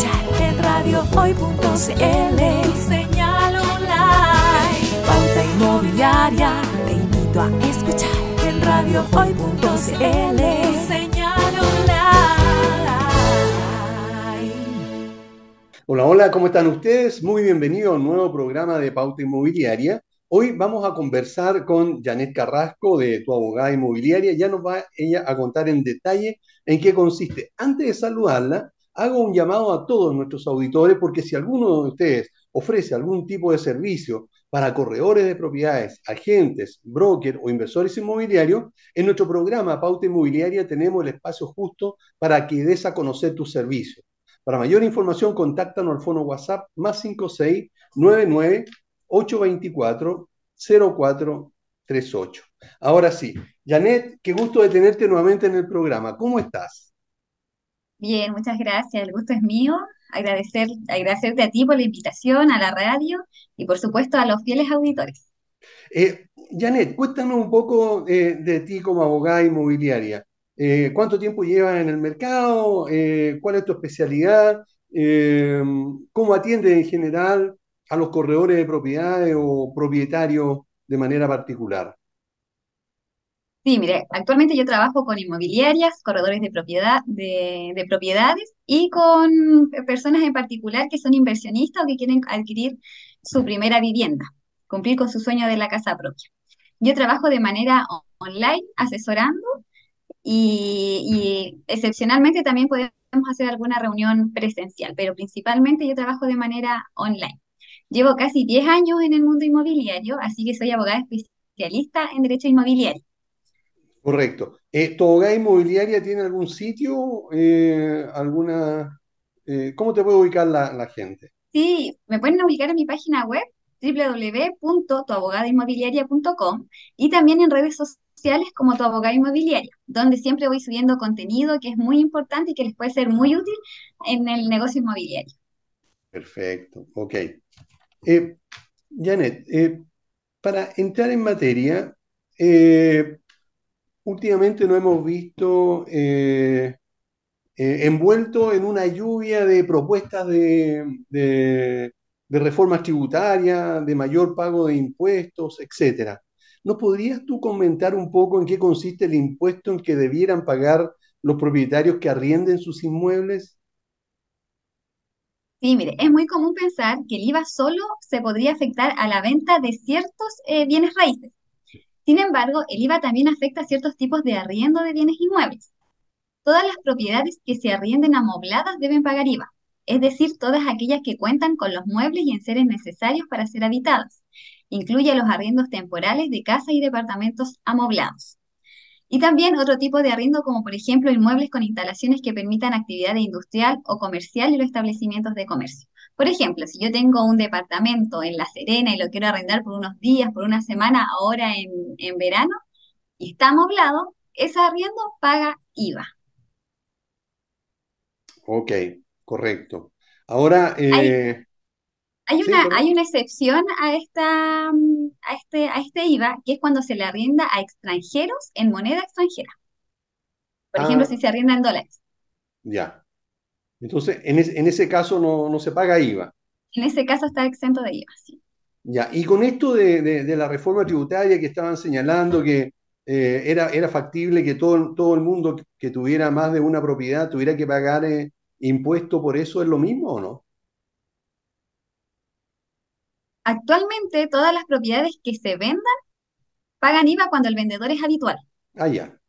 escuchar en radiohoy.cl. Señal online. Pauta inmobiliaria. Te invito a escuchar en radiohoy.cl. Señal online. Hola, hola, ¿cómo están ustedes? Muy bienvenido a un nuevo programa de Pauta Inmobiliaria. Hoy vamos a conversar con Janet Carrasco de Tu Abogada Inmobiliaria. Ya nos va ella a contar en detalle en qué consiste. Antes de saludarla, hago un llamado a todos nuestros auditores porque si alguno de ustedes ofrece algún tipo de servicio para corredores de propiedades, agentes, brokers o inversores inmobiliarios, en nuestro programa Pauta Inmobiliaria tenemos el espacio justo para que des a conocer tus servicios. Para mayor información, contáctanos al fono WhatsApp más 5699 824-0438. Ahora sí, Janet, qué gusto de tenerte nuevamente en el programa. ¿Cómo estás? Bien, muchas gracias. El gusto es mío. Agradecer, agradecerte a ti por la invitación, a la radio y por supuesto a los fieles auditores. Eh, Janet, cuéntanos un poco eh, de ti como abogada inmobiliaria. Eh, ¿Cuánto tiempo llevas en el mercado? ¿Cuál es tu especialidad? ¿Cómo atiendes en general a los corredores de propiedades o propietarios de manera particular? Sí, mire, actualmente yo trabajo con inmobiliarias, corredores de propiedad, de, de propiedades y con personas en particular que son inversionistas o que quieren adquirir su primera vivienda, cumplir con su sueño de la casa propia. Yo trabajo de manera on- online, asesorando y, y excepcionalmente también podemos hacer alguna reunión presencial, pero principalmente yo trabajo de manera online. Llevo casi 10 años en el mundo inmobiliario, así que soy abogada especialista en derecho inmobiliario. Correcto. Eh, ¿tu abogada inmobiliaria tiene algún sitio? Eh, ¿alguna? eh, ¿cómo te puede ubicar la, la gente? Sí, me pueden ubicar en mi página web www.tuabogadainmobiliaria.com y también en redes sociales como Tu Abogada Inmobiliaria, donde siempre voy subiendo contenido que es muy importante y que les puede ser muy útil en el negocio inmobiliario. Perfecto, ok. Eh, Janet, eh, para entrar en materia, eh, últimamente nos hemos visto eh, eh, envueltos en una lluvia de propuestas de, reformas tributarias, de mayor pago de impuestos, etcétera. ¿No podrías tú comentar un poco en qué consiste el impuesto en que debieran pagar los propietarios que arrienden sus inmuebles? Sí, mire, es muy común pensar que el IVA solo se podría afectar a la venta de ciertos eh, bienes raíces. Sin embargo, el IVA también afecta a ciertos tipos de arriendo de bienes inmuebles. Todas las propiedades que se arrienden amobladas deben pagar IVA, es decir, todas aquellas que cuentan con los muebles y enseres necesarios para ser habitadas. Incluye los arriendos temporales de casas y departamentos amoblados. Y también otro tipo de arriendo, como por ejemplo inmuebles con instalaciones que permitan actividad industrial o comercial en los establecimientos de comercio. Por ejemplo, si yo tengo un departamento en La Serena y lo quiero arrendar por unos días, por una semana, ahora en, en verano, y está amoblado, ese arriendo paga IVA. Ok, correcto. Ahora, Hay, eh, hay una, hay una excepción a esta, a este, a este IVA, que es cuando se le arrienda a extranjeros en moneda extranjera. Por ejemplo, si Ah, se arrienda en dólares. ya. Entonces, en, es- en ese caso no, no se paga IVA. En ese caso está exento de IVA, sí. Ya. Y con esto de, de- de la reforma tributaria que estaban señalando que eh, era, era factible que todo, el- todo el mundo que, tuviera más de una propiedad tuviera que pagar eh, impuesto por eso, ¿es lo mismo o no? Actualmente, todas las propiedades que se vendan pagan IVA cuando el vendedor es habitual, Ah, ya,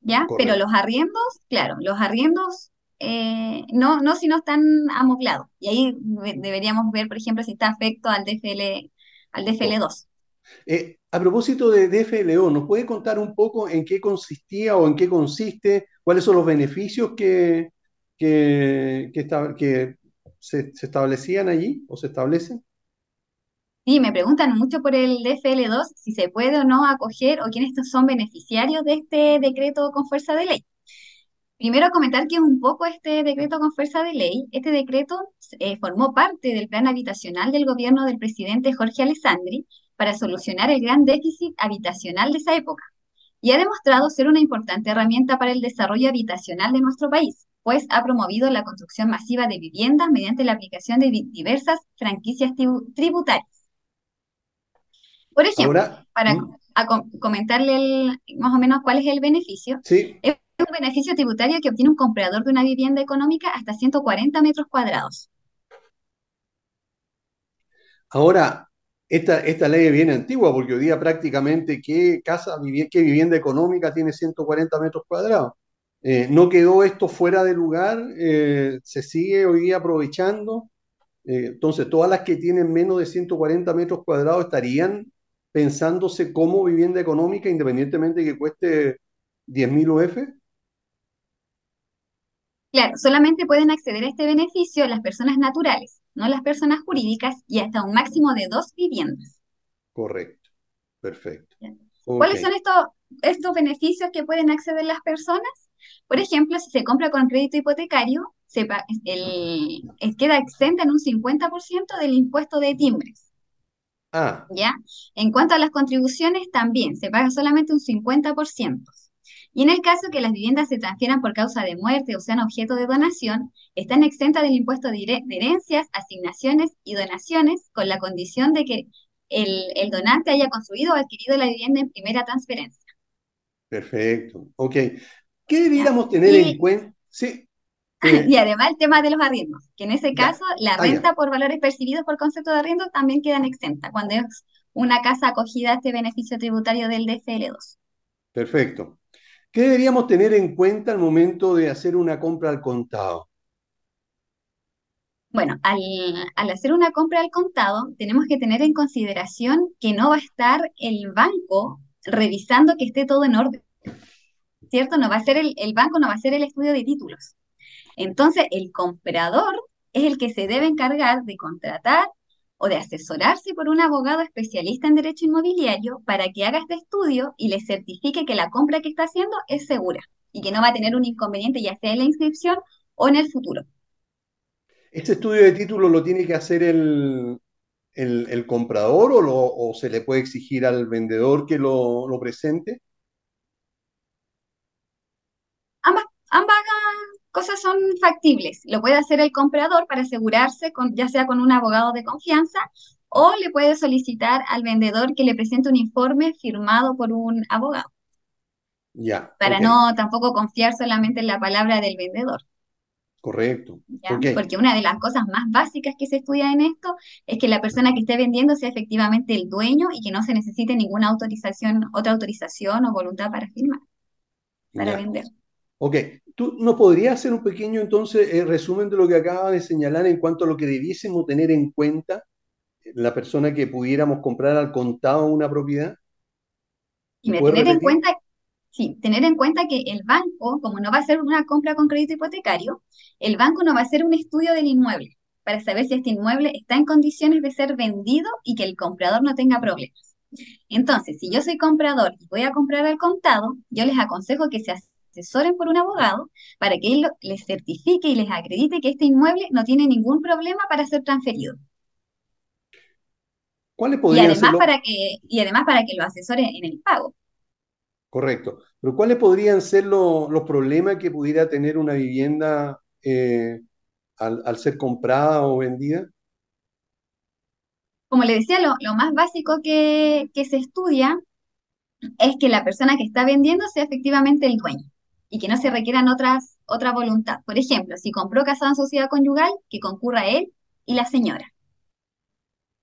¿ya? Pero los arriendos, claro, los arriendos eh, no, no si no están amoblados. Y ahí deberíamos ver, por ejemplo, si está afecto al DFL, al Dos. DFL2. Eh, a propósito de DFLO, ¿nos puede contar un poco en qué consistía o en qué consiste? ¿Cuáles son los beneficios que, que, que, esta- que se, se establecían allí o se establecen? Sí, me preguntan mucho por el DFL2, si se puede o no acoger o quiénes son beneficiarios de este decreto con fuerza de ley. Primero comentar que es un poco este decreto con fuerza de ley. Este decreto eh, formó parte del plan habitacional del gobierno del presidente Jorge Alessandri para solucionar el gran déficit habitacional de esa época y ha demostrado ser una importante herramienta para el desarrollo habitacional de nuestro país. pues ha promovido la construcción masiva de viviendas mediante la aplicación de diversas franquicias tributarias. Por ejemplo, para ¿Mm? comentarle más o menos cuál es el beneficio, es un beneficio tributario que obtiene un comprador de una vivienda económica hasta 140 metros cuadrados. Ahora, esta, esta ley es bien antigua porque hoy día prácticamente qué casa, qué vivienda económica tiene 140 metros cuadrados. Eh, no quedó esto fuera de lugar, eh, se sigue hoy aprovechando. Eh, entonces, todas las que tienen menos de 140 metros cuadrados estarían pensándose como vivienda económica independientemente de que cueste 10.000 UF. Claro, solamente pueden acceder a este beneficio las personas naturales, no las personas jurídicas, y hasta un máximo de dos viviendas. Correcto, perfecto. ¿Cuáles son estos, estos beneficios que pueden acceder las personas? Por ejemplo, si se compra con crédito hipotecario, se, el, queda exenta en un 50% del impuesto de timbres. Ah. ¿Ya? En cuanto a las contribuciones, también se paga solamente un 50%. Y en el caso que las viviendas se transfieran por causa de muerte o sean objeto de donación, están exentas del impuesto de herencias, asignaciones y donaciones con la condición de que el, donante haya construido o adquirido la vivienda en primera transferencia. Perfecto. Ok. ¿Qué debiéramos tener en cuenta? Sí. Eh, y además el tema de los arriendos, que en ese caso la ah, renta por valores percibidos por concepto de arriendo también quedan exentas cuando es una casa acogida a este beneficio tributario del DFL2. Perfecto. ¿Qué deberíamos tener en cuenta al momento de hacer una compra al contado? Bueno, al, hacer una compra al contado, tenemos que tener en consideración que no va a estar el banco revisando que esté todo en orden. ¿Cierto? No va a ser el, el banco no va a hacer el estudio de títulos. Entonces, el comprador es el que se debe encargar de contratar o de asesorarse por un abogado especialista en derecho inmobiliario para que haga este estudio y le certifique que la compra que está haciendo es segura y que no va a tener un inconveniente ya sea en la inscripción o en el futuro. ¿Este estudio de título lo tiene que hacer el, el, comprador o, lo, o, se le puede exigir al vendedor que lo, lo presente? Ambas, ambas cosas son factibles. Lo puede hacer el comprador para asegurarse, con, ya sea con un abogado de confianza, o le puede solicitar al vendedor que le presente un informe firmado por un abogado. Ya. Para no tampoco confiar solamente en la palabra del vendedor. Correcto. Porque una de las cosas más básicas que se estudia en esto es que la persona que esté vendiendo sea efectivamente el dueño y que no se necesite ninguna autorización, otra autorización o voluntad para firmar, para vender. Ok, ¿tú nos podrías hacer un pequeño entonces eh, resumen de lo que acaba de señalar en cuanto a lo que debiésemos tener en cuenta la persona que pudiéramos comprar al contado una propiedad? Y tener en cuenta, sí, tener en cuenta que el banco, como no va a hacer una compra con crédito hipotecario, el banco no va a hacer un estudio del inmueble para saber si este inmueble está en condiciones de ser vendido y que el comprador no tenga problemas. Entonces, si yo soy comprador y voy a comprar al contado, yo les aconsejo que se asesoren por un abogado para que él les certifique y les acredite que este inmueble no tiene ningún problema para ser transferido. ¿Cuáles y además para que Y además para que lo asesore en el pago. Correcto. Pero ¿cuáles podrían ser los problemas que pudiera tener una vivienda eh, al, ser comprada o vendida? Como le decía, lo, más básico que, que se estudia es que la persona que está vendiendo sea efectivamente el dueño y que no se requieran otras, otra voluntad. Por ejemplo, si compró casado en sociedad conyugal, que concurra él y la señora.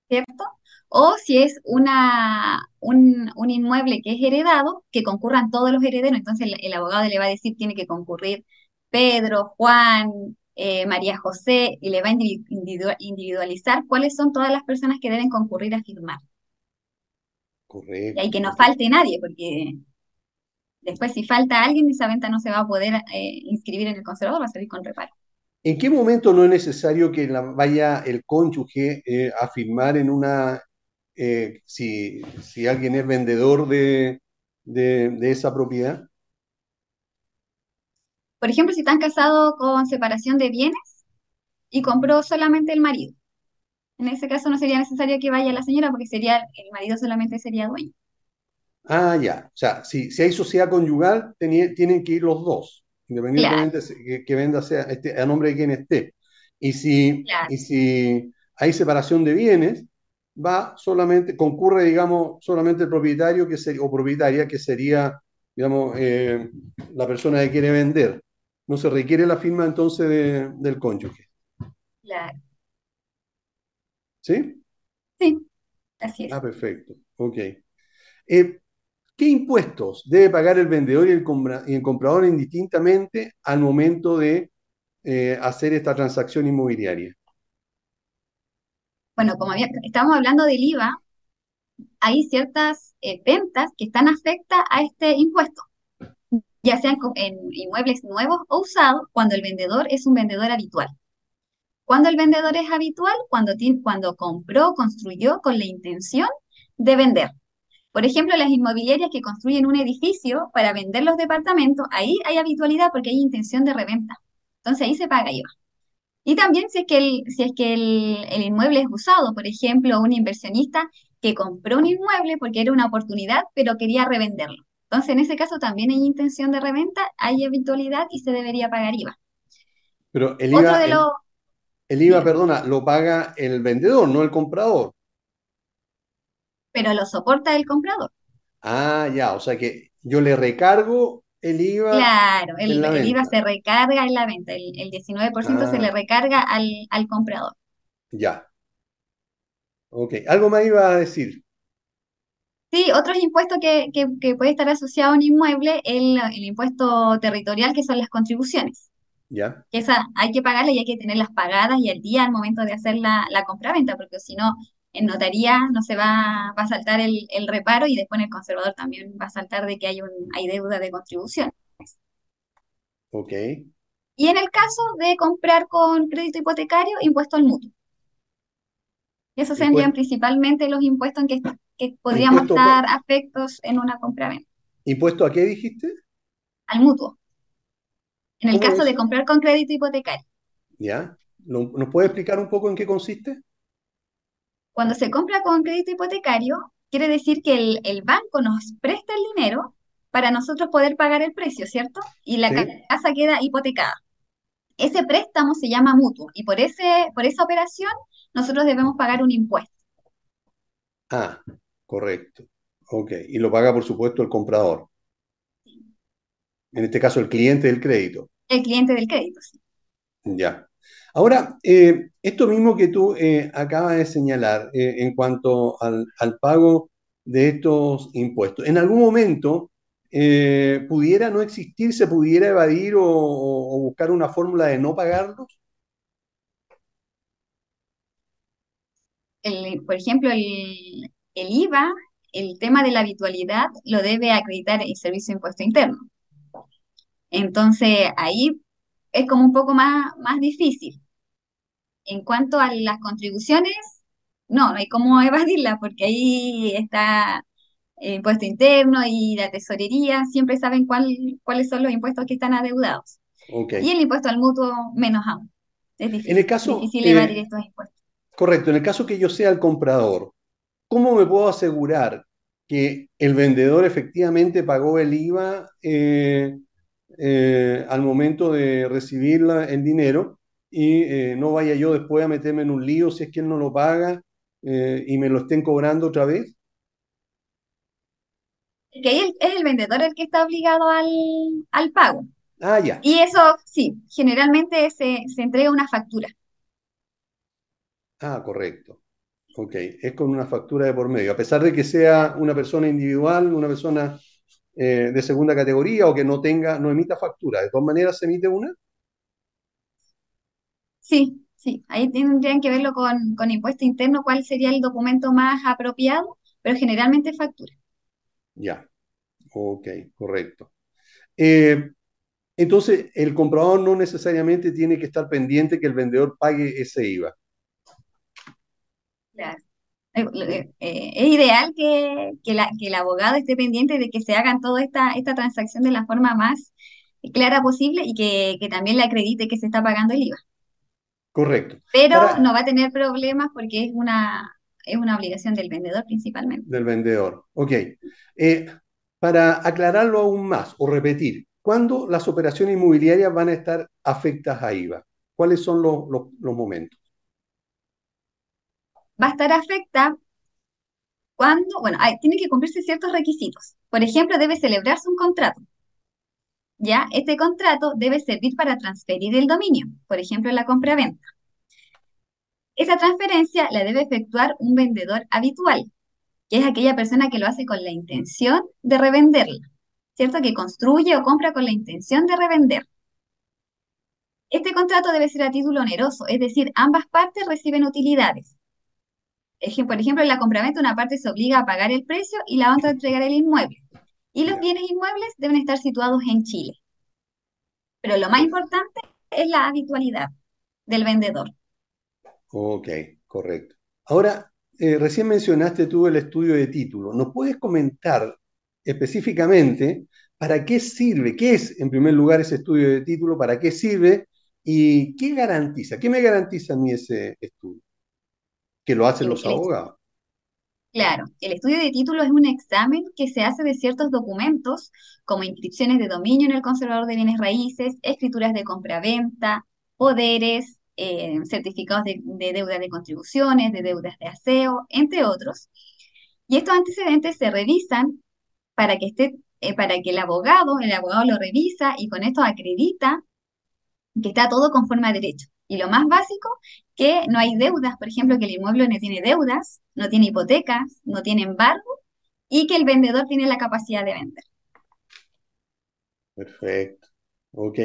¿Cierto? O si es una, un, inmueble que es heredado, que concurran todos los herederos. Entonces el, abogado le va a decir, tiene que concurrir Pedro, Juan, eh, María José, y le va a individualizar cuáles son todas las personas que deben concurrir a firmar. Correcto. Y hay que no falte nadie, porque Después, si falta alguien, esa venta no se va a poder eh, inscribir en el conservador, va a salir con reparo. ¿En qué momento no es necesario que vaya el cónyuge eh, a firmar en una, eh, si, alguien es vendedor de, esa propiedad? Por ejemplo, si están casados con separación de bienes y compró solamente el marido. En ese caso no sería necesario que vaya la señora porque sería el marido solamente sería dueño. Ah, ya. O sea, si, si hay sociedad conyugal, tienen que ir los dos. independientemente que, que venda sea este, a nombre de quien esté. Y si, Claro. y si hay separación de bienes, va solamente, concurre, digamos, solamente el propietario que sería, o propietaria, que sería, digamos, eh, la persona que quiere vender. No se requiere la firma entonces de- del cónyuge. Claro. ¿Sí? Sí, así es. Ah, perfecto. Ok. Eh, ¿qué impuestos debe pagar el vendedor y el, comprador indistintamente al momento de eh, hacer esta transacción inmobiliaria? Bueno, como estamos hablando del IVA, hay ciertas eh, ventas que están afectas a este impuesto, ya sean en inmuebles nuevos o usados, cuando el vendedor es un vendedor habitual. Cuando el vendedor es habitual, cuando, ti- cuando compró, construyó con la intención de vender. Por ejemplo, las inmobiliarias que construyen un edificio para vender los departamentos, ahí hay habitualidad porque hay intención de reventa. Entonces ahí se paga IVA. Y también si es que el, si es que el, el inmueble es usado, por ejemplo, un inversionista que compró un inmueble porque era una oportunidad, pero quería revenderlo. Entonces, en ese caso también hay intención de reventa, hay habitualidad y se debería pagar IVA. Pero el Otro IVA, de el, IVA, perdona, lo paga el vendedor, no el comprador. Pero lo soporta el comprador. Ah, ya, o sea que yo le recargo el IVA Claro, el, el IVA se recarga en la venta, el, el 19% se le Ah, recarga al, al comprador. ya. Ok. ¿Algo más iba a decir? Sí, otros impuestos que, que, que puede estar asociado a un inmueble, el, el impuesto territorial, que son las contribuciones. Ya. que esa hay que pagarla y hay que tenerlas pagadas y al día al momento de hacer la, la compraventa, porque si no, en notaría no se va, va a saltar el, el reparo y después en el conservador también va a saltar de que hay, un, hay deuda de contribución. Ok. Y en el caso de comprar con crédito hipotecario, impuesto al mutuo. Esos serían principalmente los impuestos en que, que podríamos impuesto, estar afectos en una compraventa. ¿impuesto a qué dijiste? Al mutuo, en el ¿Cómo caso de comprar con crédito hipotecario. Ya. ¿Lo- ¿Nos puede explicar un poco en qué consiste? Cuando se compra con crédito hipotecario, quiere decir que el, el banco nos presta el dinero para nosotros poder pagar el precio, ¿cierto? Y la Sí. casa queda hipotecada. Ese préstamo se llama mutuo y por ese, por esa operación nosotros debemos pagar un impuesto, Ah, correcto. Ok. Y lo paga, por supuesto, el comprador. En este caso, el cliente del crédito. el cliente del crédito. sí. Ya. Ahora, eh, esto mismo que tú eh, acabas de señalar eh, en cuanto al, pago de estos impuestos, ¿en algún momento eh, pudiera no existir, se pudiera evadir o, buscar una fórmula de no pagarlos? Por ejemplo, el, el IVA, el tema de la habitualidad, lo debe acreditar el Servicio de Impuesto Interno. Entonces, ahí es como un poco más, más difícil. En cuanto a las contribuciones, no, no hay cómo evadirla porque ahí está el impuesto interno y la tesorería, siempre saben cuál, cuáles son los impuestos que están adeudados. Ok. Y el impuesto al mutuo, menos aún. Es En el difícil, caso, difícil evadir eh, estos impuestos. correcto, en el caso que yo sea el comprador, ¿cómo me puedo asegurar que el vendedor efectivamente pagó el IVA eh, eh, al momento de recibir la- el dinero y eh, no vaya yo después a meterme en un lío si es que él no lo paga eh, y me lo estén cobrando otra vez? Que ahí es el vendedor el que está obligado al, al pago. Ah, ya. Y eso, sí, generalmente se, se entrega una factura. Ah, correcto. Ok, es con una factura de por medio. A pesar de que sea una persona individual, una persona eh, de segunda categoría o que no tenga, no emita factura, de todas maneras se emite una. Sí, sí, ahí tendrían que verlo con, con impuesto interno, cuál sería el documento más apropiado, pero generalmente factura. Ya, ok, correcto. Eh, entonces, el comprador no necesariamente tiene que estar pendiente que el vendedor pague ese IVA. Claro. Eh, eh, es ideal que, que, la- que el abogado esté pendiente de que se hagan toda esta, esta transacción de la forma más clara posible y que, que también le acredite que se está pagando el IVA. Correcto. Pero Ahora, no va a tener problemas porque es una, es una obligación del vendedor principalmente. del vendedor. Ok. Eh, para aclararlo aún más o repetir, ¿cuándo las operaciones inmobiliarias van a estar afectas a IVA? ¿Cuáles son los, los momentos? Va a estar afecta cuando, bueno, hay, tiene que cumplirse ciertos requisitos. Por ejemplo, debe celebrarse un contrato. ¿Ya? Este contrato debe servir para transferir el dominio, por ejemplo, la compra-venta. Esa transferencia la debe efectuar un vendedor habitual, que es aquella persona que lo hace con la intención de revenderla, ¿cierto? Que construye o compra con la intención de revender. Este contrato debe ser a título oneroso, es decir, ambas partes reciben utilidades. Por ejemplo, en la compraventa una parte se obliga a pagar el precio y la otra a entregar el inmueble. Y los bienes inmuebles deben estar situados en Chile. Pero lo más importante es la habitualidad del vendedor. Ok, correcto. Ahora, eh, recién mencionaste tú el estudio de título. ¿Nos puedes comentar específicamente para qué sirve? ¿Qué es, en primer lugar, ese estudio de título? ¿Para qué sirve? ¿Y qué garantiza? ¿Qué me garantiza a mí ese estudio? Que lo hacen los abogados. Claro, el estudio de título es un examen que se hace de ciertos documentos, como inscripciones de dominio en el conservador de bienes raíces, escrituras de compra-venta, poderes, eh, certificados de, deuda de contribuciones, de deudas de aseo, entre otros. Y estos antecedentes se revisan para que esté, eh, para que el abogado, el abogado lo revisa y con esto acredita que está todo conforme a derecho. Y lo más básico, que no hay deudas, por ejemplo, que el inmueble no tiene deudas, no tiene hipotecas, no tiene embargo y que el vendedor tiene la capacidad de vender. Perfecto. Ok.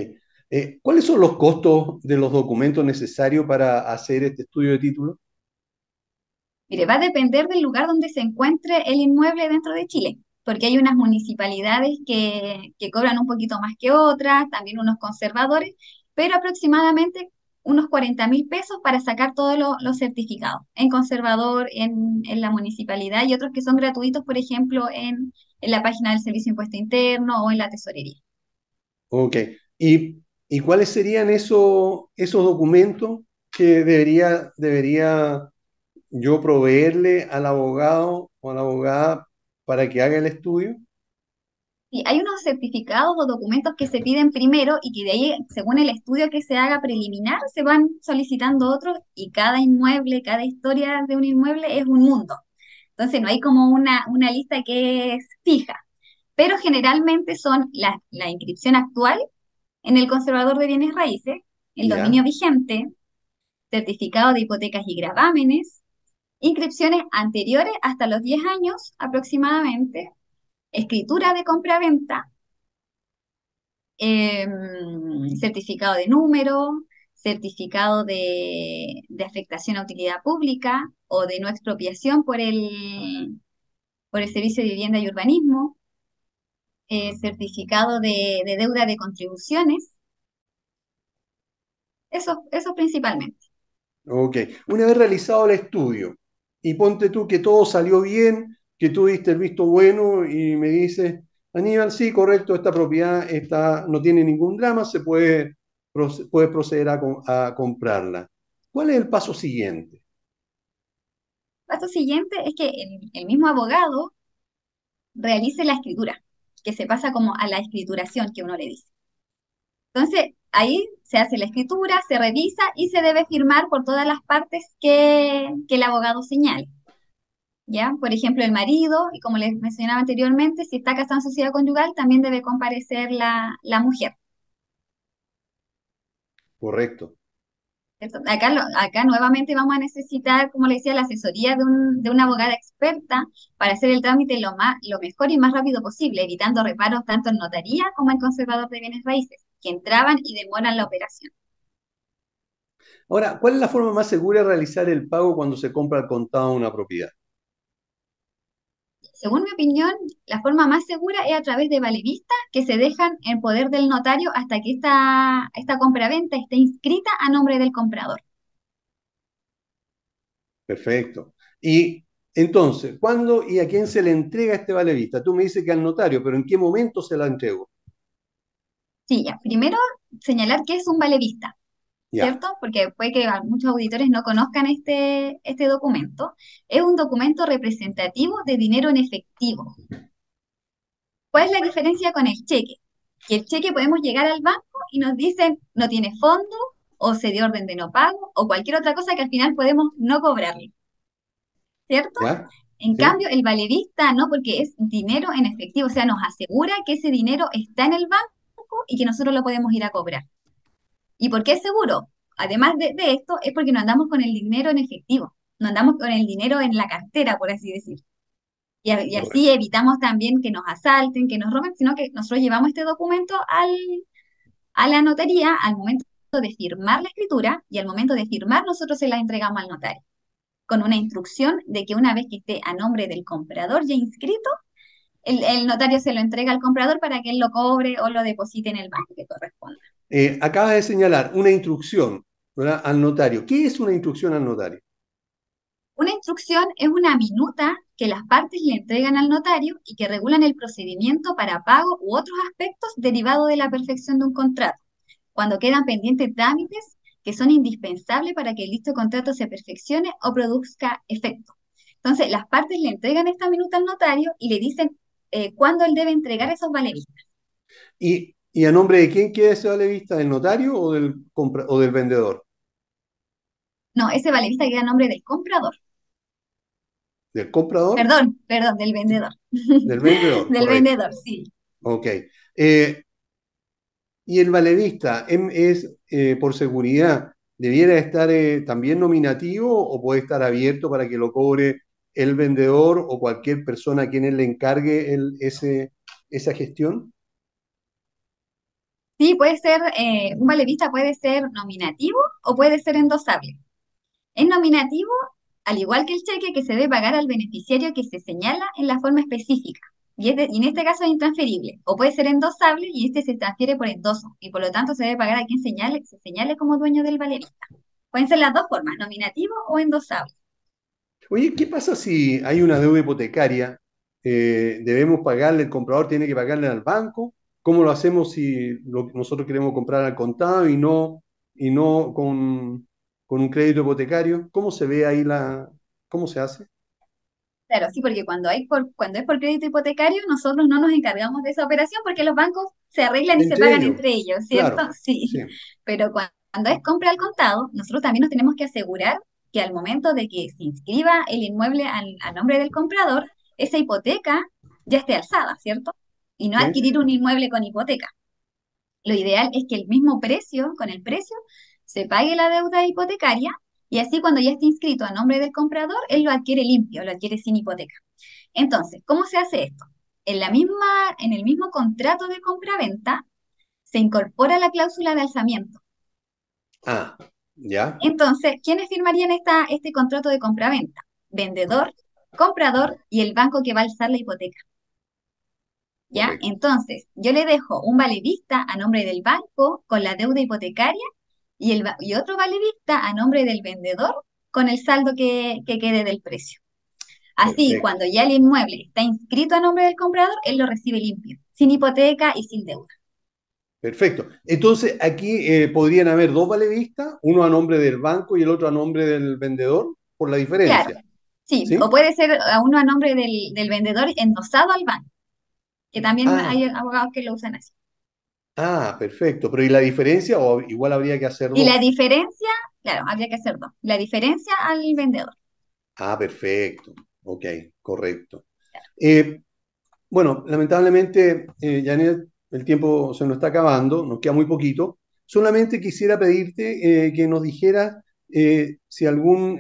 Eh, ¿cuáles son los costos de los documentos necesarios para hacer este estudio de título? Mire, va a depender del lugar donde se encuentre el inmueble dentro de Chile, porque hay unas municipalidades que, cobran un poquito más que otras, también unos conservadores, pero aproximadamente unos 40 mil pesos para sacar todos los certificados en conservador, en, la municipalidad y otros que son gratuitos, por ejemplo, en, en la página del Servicio de Impuesto Interno o en la tesorería. Ok. ¿Y ¿Y cuáles serían esos documentos que debería, debería yo proveerle al abogado o a la abogada para que haga el estudio? Sí, hay unos certificados o documentos que se piden primero y que de ahí, según el estudio que se haga preliminar, se van solicitando otros y cada inmueble, cada historia de un inmueble es un mundo. Entonces no hay como una, una lista que es fija, pero generalmente son la, la inscripción actual en el conservador de bienes raíces, el dominio vigente, certificado de hipotecas y gravámenes, inscripciones anteriores hasta los 10 años aproximadamente, escritura de compra-venta, em, certificado de número, certificado de, afectación a utilidad pública o de no expropiación por el, por el Servicio de Vivienda y Urbanismo, eh, certificado de, deuda de contribuciones. Eso, eso principalmente. Ok, una vez realizado el estudio y ponte tú que todo salió bien, que tú diste el visto bueno y me dices, Aníbal, sí, correcto, esta propiedad está, no tiene ningún drama, se puede, puede proceder a, comprarla. ¿Cuál es el paso siguiente? El paso siguiente es que el mismo abogado realice la escritura que se pasa como a la escrituración que uno le dice. Entonces, ahí se hace la escritura, se revisa y se debe firmar por todas las partes que, el abogado señale. ¿Ya? Por ejemplo, el marido, y como les mencionaba anteriormente, si está casado en sociedad conyugal, también debe comparecer la, la mujer. Correcto. Acá, acá nuevamente vamos a necesitar, como le decía, la asesoría de, un, de una abogada experta para hacer el trámite lo, más, lo mejor y más rápido posible, evitando reparos tanto en notaría como en conservador de bienes raíces, que entraban y demoran la operación. Ahora, ¿cuál es la forma más segura de realizar el pago cuando se compra al contado una propiedad? Según mi opinión, la forma más segura es a través de valevistas que se dejan en poder del notario hasta que esta, esta compraventa esté inscrita a nombre del comprador. Perfecto. Y entonces, ¿cuándo y a quién se le entrega este valevista? Tú me dices que al notario, pero ¿en qué momento se la entrego? Sí, ya. Primero, señalar que es un ¿cierto? Porque puede que muchos auditores no conozcan este, este documento. Es un documento representativo de dinero en efectivo. ¿Cuál es la diferencia con el cheque? que el cheque podemos llegar al banco y nos dicen no tiene fondo o se dio orden de no pago o cualquier otra cosa que al final podemos no cobrarle. ¿Cierto? En cambio, el valerista no, porque es dinero en efectivo, o sea, nos asegura que ese dinero está en el banco y que nosotros lo podemos ir a cobrar. ¿Y por qué es seguro? Además de, esto, es porque no andamos con el dinero en efectivo, no andamos con el dinero en la cartera, por así decir. Y, así evitamos también que nos asalten, que nos roben, sino que nosotros llevamos este documento al, a la notaría al momento de firmar la escritura y al momento de firmar nosotros se la entregamos al notario, con una instrucción de que una vez que esté a nombre del comprador ya inscrito, el, notario se lo entrega al comprador para que él lo cobre o lo deposite en el banco que corresponda. Eh, acaba de señalar una instrucción al notario. ¿Qué es una instrucción al notario? Una instrucción es una minuta que las partes le entregan al notario y que regulan el procedimiento para pago u otros aspectos derivados de la perfección de un contrato, cuando quedan pendientes trámites que son indispensables para que el listo contrato se perfeccione o produzca efecto. Entonces, las partes le entregan esta minuta al notario y le dicen eh, cuándo él debe entregar esos valevistas. ¿Y, ¿Y, a nombre de quién queda ese valevista? ¿Del notario o del, o del vendedor? No, ese valevista queda a nombre del comprador. ¿Del comprador? Perdón, perdón, del vendedor. Del vendedor. del vendedor, sí. Ok. Eh, ¿Y el valevista es, eh, por seguridad, debiera estar eh, también nominativo o puede estar abierto para que lo cobre el vendedor o cualquier persona a quien él le encargue el, ese, esa gestión? Sí, puede ser, un valevista puede ser nominativo o puede ser endosable. Es nominativo al igual que el cheque que se debe pagar al beneficiario que se señala en la forma específica. Y, en este caso es intransferible, o puede ser endosable y este se transfiere por endoso, y por lo tanto se debe pagar a quien señale, se señale como dueño del valerista. Pueden ser las dos formas, nominativo o endosable. Oye, ¿qué pasa si hay una deuda hipotecaria? Eh, ¿Debemos pagarle, el comprador tiene que pagarle al banco? ¿Cómo lo hacemos si nosotros queremos comprar al contado y no, y no con, con un crédito hipotecario? ¿Cómo se ve ahí la, cómo se hace? Claro, sí, porque cuando, hay por, cuando es por crédito hipotecario, nosotros no nos encargamos de esa operación porque los bancos se arreglan y se pagan entre ellos, ¿cierto? sí. Pero cuando es compra al contado, nosotros también nos tenemos que asegurar que al momento de que se inscriba el inmueble al, nombre del comprador, esa hipoteca ya esté alzada, ¿cierto? Y no adquirir un inmueble con hipoteca. Lo ideal es que el mismo precio, con el precio, se pague la deuda hipotecaria y así cuando ya esté inscrito a nombre del comprador, él lo adquiere limpio, lo adquiere sin hipoteca. Entonces, ¿cómo se hace esto? En, la misma, en el mismo contrato de compra-venta se incorpora la cláusula de alzamiento. Ah, ya. Entonces, ¿quiénes firmarían esta, este contrato de compra-venta? Vendedor, comprador y el banco que va a alzar la hipoteca. ¿Ya? Entonces, yo le dejo un valevista a nombre del banco con la deuda hipotecaria y, el, y otro vista a nombre del vendedor con el saldo que, quede del precio. Así, cuando ya el inmueble está inscrito a nombre del comprador, él lo recibe limpio, sin hipoteca y sin deuda. Perfecto. Entonces, aquí eh, podrían haber dos valevistas, uno a nombre del banco y el otro a nombre del vendedor, por la diferencia. Claro. Sí, o puede ser a uno a nombre del, vendedor endosado al banco, que también ah. hay abogados que lo usan así. Ah, perfecto. Pero ¿y la diferencia? ¿O igual habría que hacer Y la diferencia, claro, habría que hacer dos. La diferencia al vendedor. Ah, perfecto. Ok, correcto. Eh, bueno, lamentablemente, eh, Janet, el tiempo se nos está acabando, nos queda muy poquito. Solamente quisiera pedirte eh, que nos dijera si algún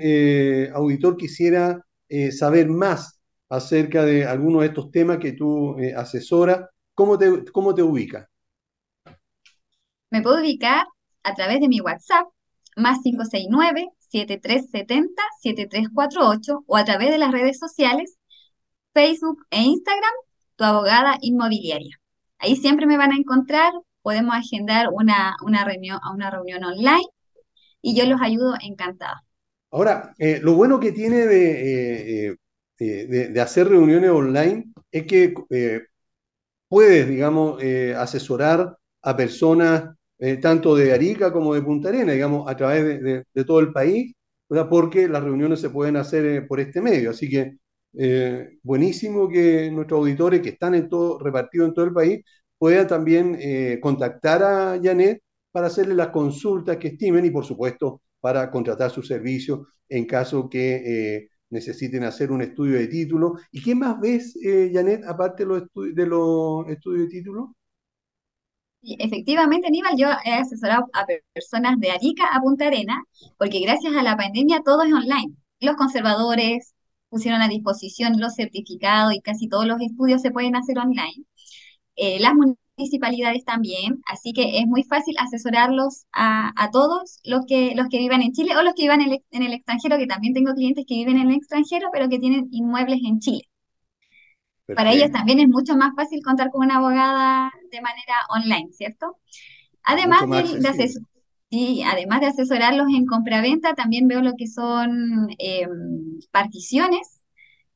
auditor quisiera saber más acerca de alguno de estos temas que tú asesoras, ¿cómo te, cómo te ubicas? Me puedo ubicar a través de mi WhatsApp, más 569-7370-7348, o a través de las redes sociales, Facebook e Instagram, tu abogada inmobiliaria. Ahí siempre me van a encontrar, podemos agendar una, una, reunión, una reunión online y yo los ayudo encantada. Ahora, eh, lo bueno que tiene de, eh, eh, de, hacer reuniones online es que puedes, digamos, asesorar a personas eh, tanto de Arica como de Punta Arena, digamos, a través de, todo el país, porque las reuniones se pueden hacer eh, por este medio. Así que eh, buenísimo que nuestros auditores que están en todo, repartidos en todo el país puedan también eh, contactar a Janet para hacerle las consultas que estimen y, por supuesto, para contratar su servicio en caso que eh, necesiten hacer un estudio de título. ¿Y qué más ves, eh, Janet, aparte de los, estudios de título? efectivamente, Aníbal, yo he asesorado a personas de Arica a Punta Arena, porque gracias a la pandemia todo es online. Los conservadores pusieron a disposición los certificados y casi todos los estudios se pueden hacer online. Eh, las municipalidades también, así que es muy fácil asesorarlos a, todos los que, los que vivan en Chile o los que vivan en el, en el extranjero, que también tengo clientes que viven en el extranjero, pero que tienen inmuebles en Chile. Para ellos también es mucho más fácil contar con una abogada de manera online, ¿cierto? Además de, además de asesorarlos en compraventa, también veo lo que son em, particiones,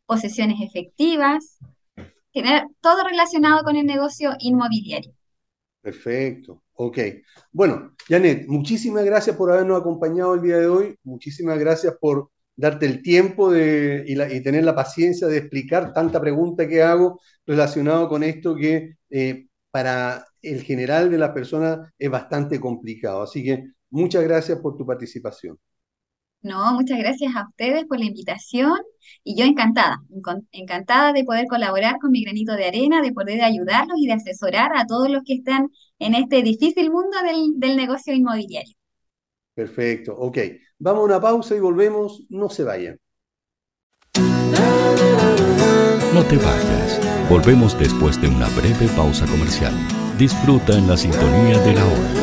posesiones efectivas, todo relacionado con el negocio inmobiliario. Perfecto, ok. Bueno, Janet, muchísimas gracias por habernos acompañado el día de hoy, muchísimas gracias por darte el tiempo de, y, tener la paciencia de explicar tanta pregunta que hago relacionado con esto que eh, para el general de las personas es bastante complicado. Así que muchas gracias por tu participación. No, muchas gracias a ustedes por la invitación y yo encantada, encantada de poder colaborar con mi granito de arena, de poder ayudarlos y de asesorar a todos los que están en este difícil mundo del, del negocio inmobiliario. Perfecto, ok. Vamos a una pausa y volvemos. No se vayan. No te vayas. Volvemos después de una breve pausa comercial. Disfruta en la sintonía de la hora.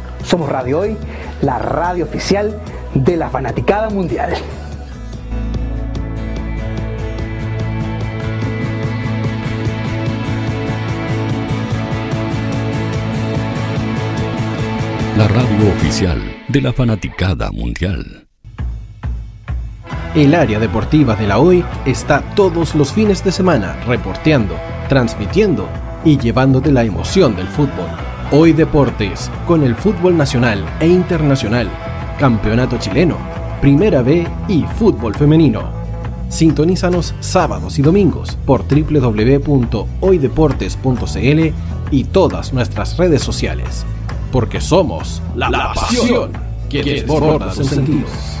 Somos Radio Hoy, la radio oficial de la fanaticada mundial. La radio oficial de la fanaticada mundial. El área deportiva de la Hoy está todos los fines de semana reporteando, transmitiendo y llevándote la emoción del fútbol. Hoy Deportes, con el fútbol nacional e internacional, campeonato chileno, primera B y fútbol femenino. Sintonízanos sábados y domingos por www.hoydeportes.cl y todas nuestras redes sociales. Porque somos la, la pasión que desborda sus sentidos.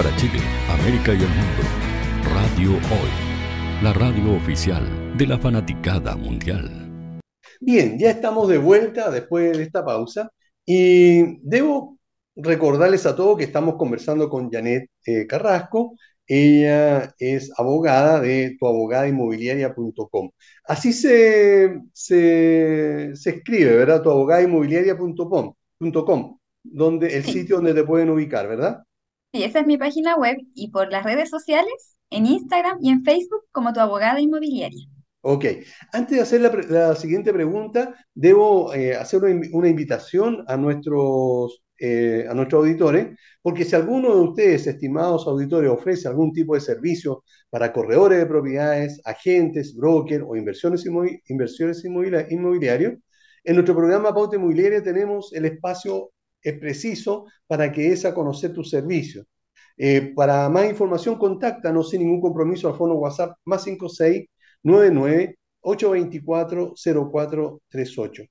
Para Chile, América y el mundo, Radio Hoy, la radio oficial de la fanaticada mundial. Bien, ya estamos de vuelta después de esta pausa y debo recordarles a todos que estamos conversando con Janet eh, Carrasco. Ella es abogada de tuabogadainmobiliaria.com. Así se, se, se, escribe, ¿verdad? tuabogadainmobiliaria.com, donde el sitio donde te pueden ubicar, ¿verdad? Sí, esa es mi página web y por las redes sociales, en Instagram y en Facebook como tu abogada inmobiliaria. Ok, antes de hacer la, siguiente pregunta, debo eh, hacer una, invitación a nuestros, eh, a nuestros auditores, porque si alguno de ustedes, estimados auditores, ofrece algún tipo de servicio para corredores de propiedades, agentes, brokers o inversiones, inmobiliarias, inversiones inmobiliarios, en nuestro programa Pauta Inmobiliaria tenemos el espacio es preciso para que es a conocer tu servicio. Eh, para más información, contáctanos sin ningún compromiso al fono WhatsApp más 5699 824 0438.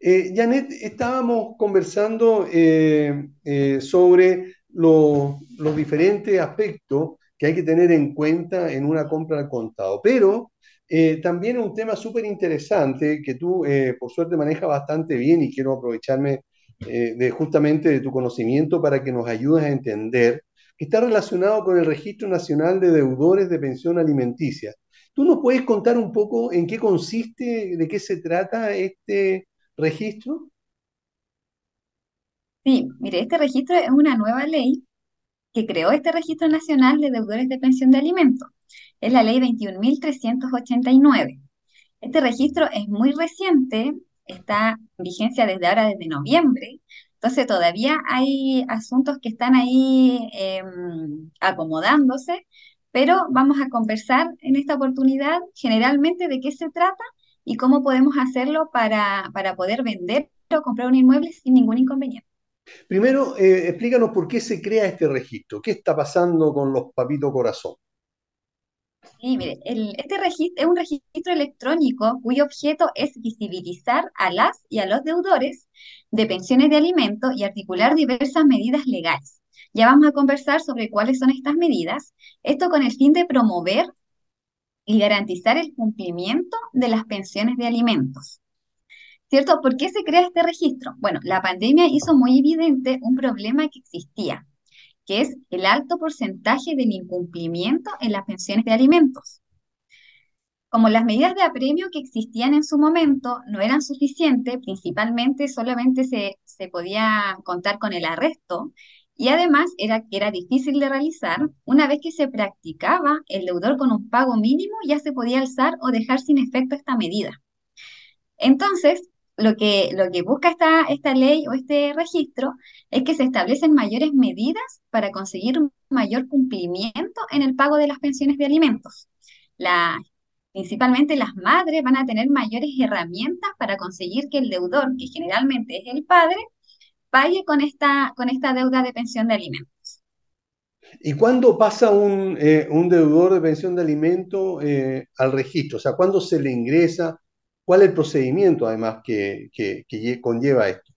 Eh, Janet, estábamos conversando eh, eh, sobre lo, los diferentes aspectos que hay que tener en cuenta en una compra al contado, pero eh, también un tema súper interesante que tú, por suerte, manejas bastante bien y quiero aprovecharme eh, justamente de tu conocimiento para que nos ayudes a entender, que está relacionado con el Registro Nacional de Deudores de Pensión Alimenticia. ¿Tú nos puedes contar un poco en qué consiste, de qué se trata este registro? Sí, mire, este registro es una nueva ley que creó este Registro Nacional de Deudores de Pensión de Alimentos. Es la ley 21.389. Este registro es muy reciente, está en vigencia desde ahora, desde noviembre. Entonces todavía hay asuntos que están ahí eh, acomodándose, pero vamos a conversar en esta oportunidad generalmente de qué se trata y cómo podemos hacerlo para, para poder vender o comprar un inmueble sin ningún inconveniente. Primero, eh, explícanos por qué se crea este registro. ¿Qué está pasando con los papitos corazón? Sí, mire, este registro es un registro electrónico cuyo objeto es visibilizar a las y a los deudores de pensiones de alimentos y articular diversas medidas legales. Ya vamos a conversar sobre cuáles son estas medidas, esto con el fin de promover y garantizar el cumplimiento de las pensiones de alimentos. ¿Cierto? ¿Por qué se crea este registro? Bueno, la pandemia hizo muy evidente un problema que existía, que es el alto porcentaje del incumplimiento en las pensiones de alimentos. Como las medidas de apremio que existían en su momento no eran suficientes, principalmente solamente se, se podía contar con el arresto y además era, era difícil de realizar, una vez que se practicaba el deudor con un pago mínimo ya se podía alzar o dejar sin efecto esta medida. Entonces, lo que, lo que busca esta, esta ley o este registro es que se establecen mayores medidas para conseguir un mayor cumplimiento en el pago de las pensiones de alimentos. Principalmente las madres van a tener mayores herramientas para conseguir que el deudor, que generalmente es el padre, pague con esta, con esta deuda de pensión de alimentos. ¿Y cuándo pasa un, eh, un deudor de pensión de alimentos eh, al registro? O sea, ¿cuándo se le ingresa? ¿Cuál es el procedimiento además que, conlleva esto?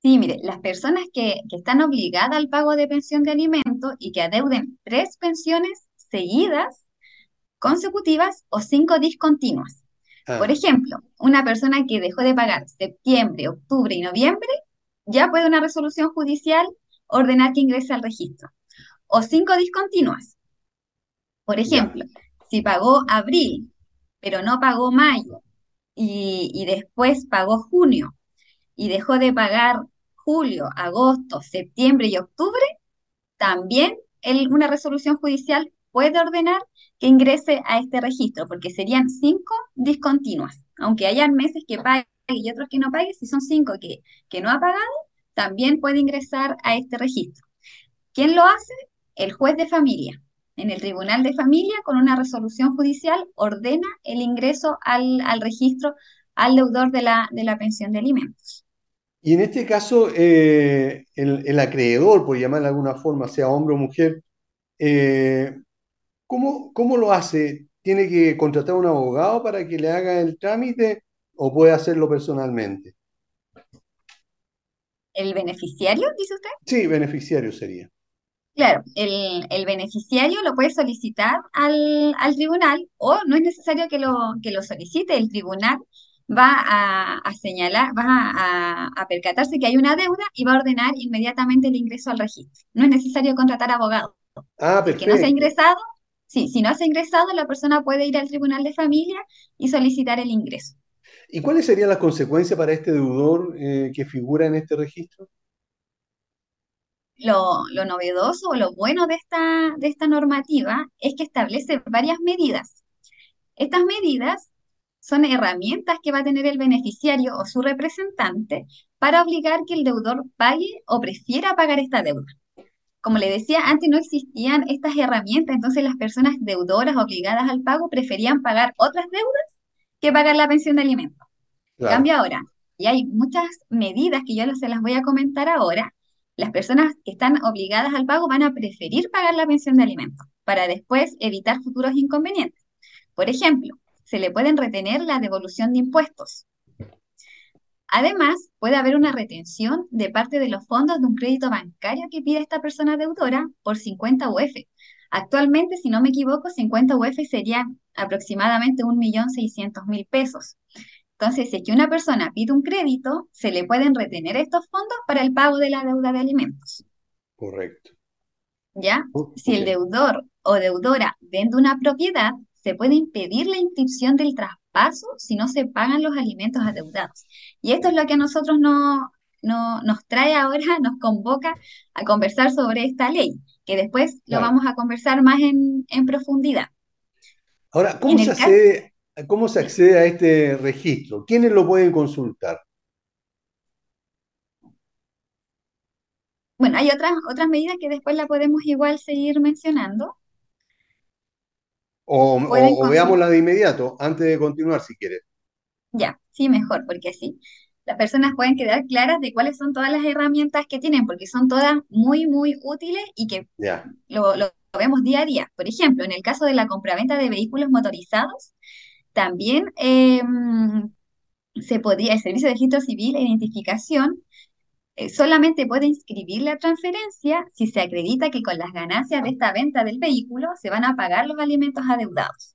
Sí, mire, las personas que, están obligadas al pago de pensión de alimentos y que adeuden tres pensiones seguidas, consecutivas o cinco discontinuas. Ah. Por ejemplo, una persona que dejó de pagar septiembre, octubre y noviembre, ya puede una resolución judicial ordenar que ingrese al registro. O cinco discontinuas. Por ejemplo, si pagó abril, pero no pagó mayo y, después pagó junio y dejó de pagar julio, agosto, septiembre y octubre, también una resolución judicial puede ordenar que ingrese a este registro, porque serían cinco discontinuas. Aunque hayan meses que pague y otros que no pague, si son cinco que, que no ha pagado, también puede ingresar a este registro. ¿Quién lo hace? El juez de familia en el Tribunal de Familia, con una resolución judicial, ordena el ingreso al, registro al deudor de la, de la, pensión de alimentos. Y en este caso, eh, el, acreedor, por llamar de alguna forma, sea hombre o mujer, eh, ¿cómo, ¿cómo, lo hace? ¿Tiene que contratar a un abogado para que le haga el trámite o puede hacerlo personalmente? ¿El beneficiario, dice usted? Sí, beneficiario sería. Claro, el, beneficiario lo puede solicitar al, tribunal o no es necesario que lo, que lo solicite. El tribunal va a, señalar, va a, percatarse que hay una deuda y va a ordenar inmediatamente el ingreso al registro. No es necesario contratar abogado. Ah, perfecto. Que no se ha ingresado, sí, si no se ha ingresado, la persona puede ir al tribunal de familia y solicitar el ingreso. ¿Y cuáles serían las consecuencias para este deudor eh, que figura en este registro? Lo, novedoso o lo bueno de esta, de esta normativa es que establece varias medidas. Estas medidas son herramientas que va a tener el beneficiario o su representante para obligar que el deudor pague o prefiera pagar esta deuda. Como le decía, antes no existían estas herramientas, entonces las personas deudoras obligadas al pago preferían pagar otras deudas que pagar la pensión de alimentos. Cambia ahora. Y hay muchas medidas que yo se las voy a comentar ahora, las personas que están obligadas al pago van a preferir pagar la pensión de alimentos para después evitar futuros inconvenientes. Por ejemplo, se le pueden retener la devolución de impuestos. Además, puede haber una retención de parte de los fondos de un crédito bancario que pida esta persona deudora por 50 UF. Actualmente, si no me equivoco, 50 UF serían aproximadamente 1.600.000 pesos. Entonces, si es que una persona pide un crédito, se le pueden retener estos fondos para el pago de la deuda de alimentos. Correcto. ¿Ya? Si el deudor o deudora vende una propiedad, se puede impedir la inscripción del traspaso si no se pagan los alimentos adeudados. Y esto es lo que a nosotros no, nos trae ahora, nos convoca a conversar sobre esta ley, que después lo vamos a conversar más en, profundidad. Ahora, ¿cómo se hace ¿Cómo se accede a este registro? ¿Quiénes lo pueden consultar? Bueno, hay otras, otras medidas que después la podemos igual seguir mencionando. O, o, veámosla de inmediato, antes de continuar, si quieres. Ya, sí, mejor, porque así las personas pueden quedar claras de cuáles son todas las herramientas que tienen, porque son todas muy, muy útiles y que lo, lo, vemos día a día. Por ejemplo, en el caso de la compraventa de vehículos motorizados, también em, se podría, el Servicio de Registro Civil e Identificación eh, solamente puede inscribir la transferencia si se acredita que con las ganancias de esta venta del vehículo se van a pagar los alimentos adeudados.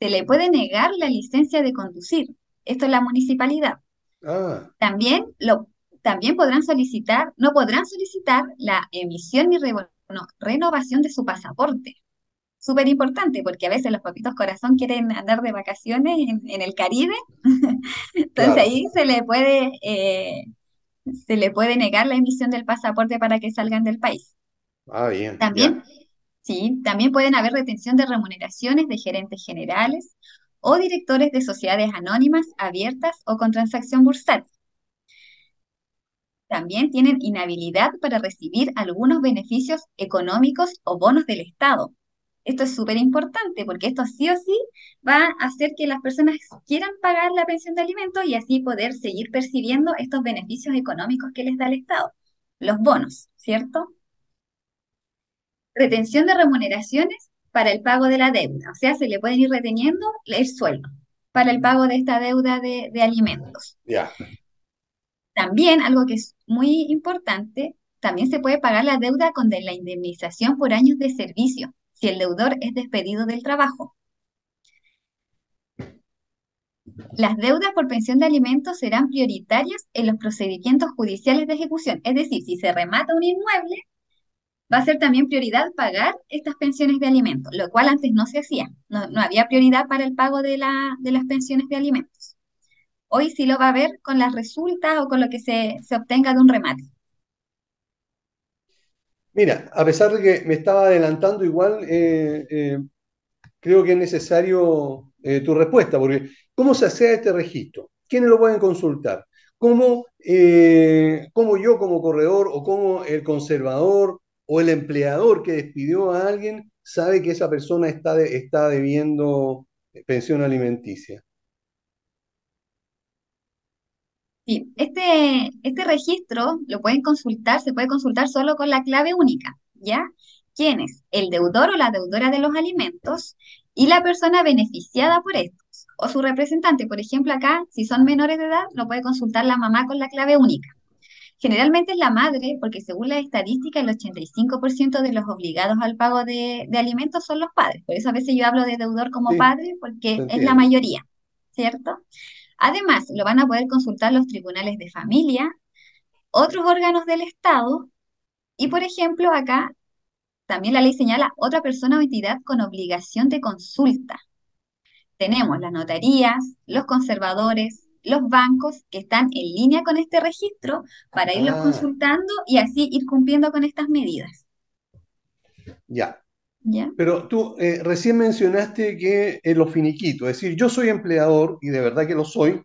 Se le puede negar la licencia de conducir. Esto es la municipalidad. Ah. También, lo, también podrán solicitar, no podrán solicitar la emisión y renovación de su pasaporte. Súper importante, porque a veces los papitos corazón quieren andar de vacaciones en, el Caribe. Entonces ahí se le puede eh, se le puede negar la emisión del pasaporte para que salgan del país. Ah, bien. También, sí, también pueden haber retención de remuneraciones de gerentes generales o directores de sociedades anónimas abiertas o con transacción bursátil. También tienen inhabilidad para recibir algunos beneficios económicos o bonos del Estado, esto es súper importante porque esto sí o sí va a hacer que las personas quieran pagar la pensión de alimentos y así poder seguir percibiendo estos beneficios económicos que les da el Estado, los bonos, ¿cierto? Retención de remuneraciones para el pago de la deuda, o sea, se le pueden ir reteniendo el sueldo para el pago de esta deuda de, alimentos. Ya. También, algo que es muy importante, también se puede pagar la deuda con la indemnización por años de servicio si el deudor es despedido del trabajo. Las deudas por pensión de alimentos serán prioritarias en los procedimientos judiciales de ejecución. Es decir, si se remata un inmueble, va a ser también prioridad pagar estas pensiones de alimentos, lo cual antes no se hacía. No, había prioridad para el pago de, de, las pensiones de alimentos. Hoy sí lo va a ver con las resultas o con lo que se, se obtenga de un remate. Mira, a pesar de que me estaba adelantando, igual eh, eh, creo que es necesario eh, tu respuesta, porque ¿cómo se hace este registro? ¿Quiénes lo pueden consultar? ¿Cómo, ¿Cómo yo como corredor o cómo el conservador o el empleador que despidió a alguien sabe que esa persona está, está debiendo pensión alimenticia? Sí, este, este registro lo pueden consultar, se puede consultar solo con la clave única, ¿ya? ¿Quién es? El deudor o la deudora de los alimentos y la persona beneficiada por estos, o su representante. Por ejemplo, acá, si son menores de edad, lo puede consultar la mamá con la clave única. Generalmente es la madre, porque según la estadística, el 85% de los obligados al pago de, alimentos son los padres. Por eso a veces yo hablo de deudor como padre, porque es la mayoría, ¿cierto? Además, lo van a poder consultar los tribunales de familia, otros órganos del Estado y, por ejemplo, acá también la ley señala otra persona o entidad con obligación de consulta. Tenemos las notarías, los conservadores, los bancos que están en línea con este registro para irlos ah. consultando y así ir cumpliendo con estas medidas. Ya, pero tú eh, recién mencionaste que en los finiquitos, es decir, yo soy empleador y de verdad que lo soy,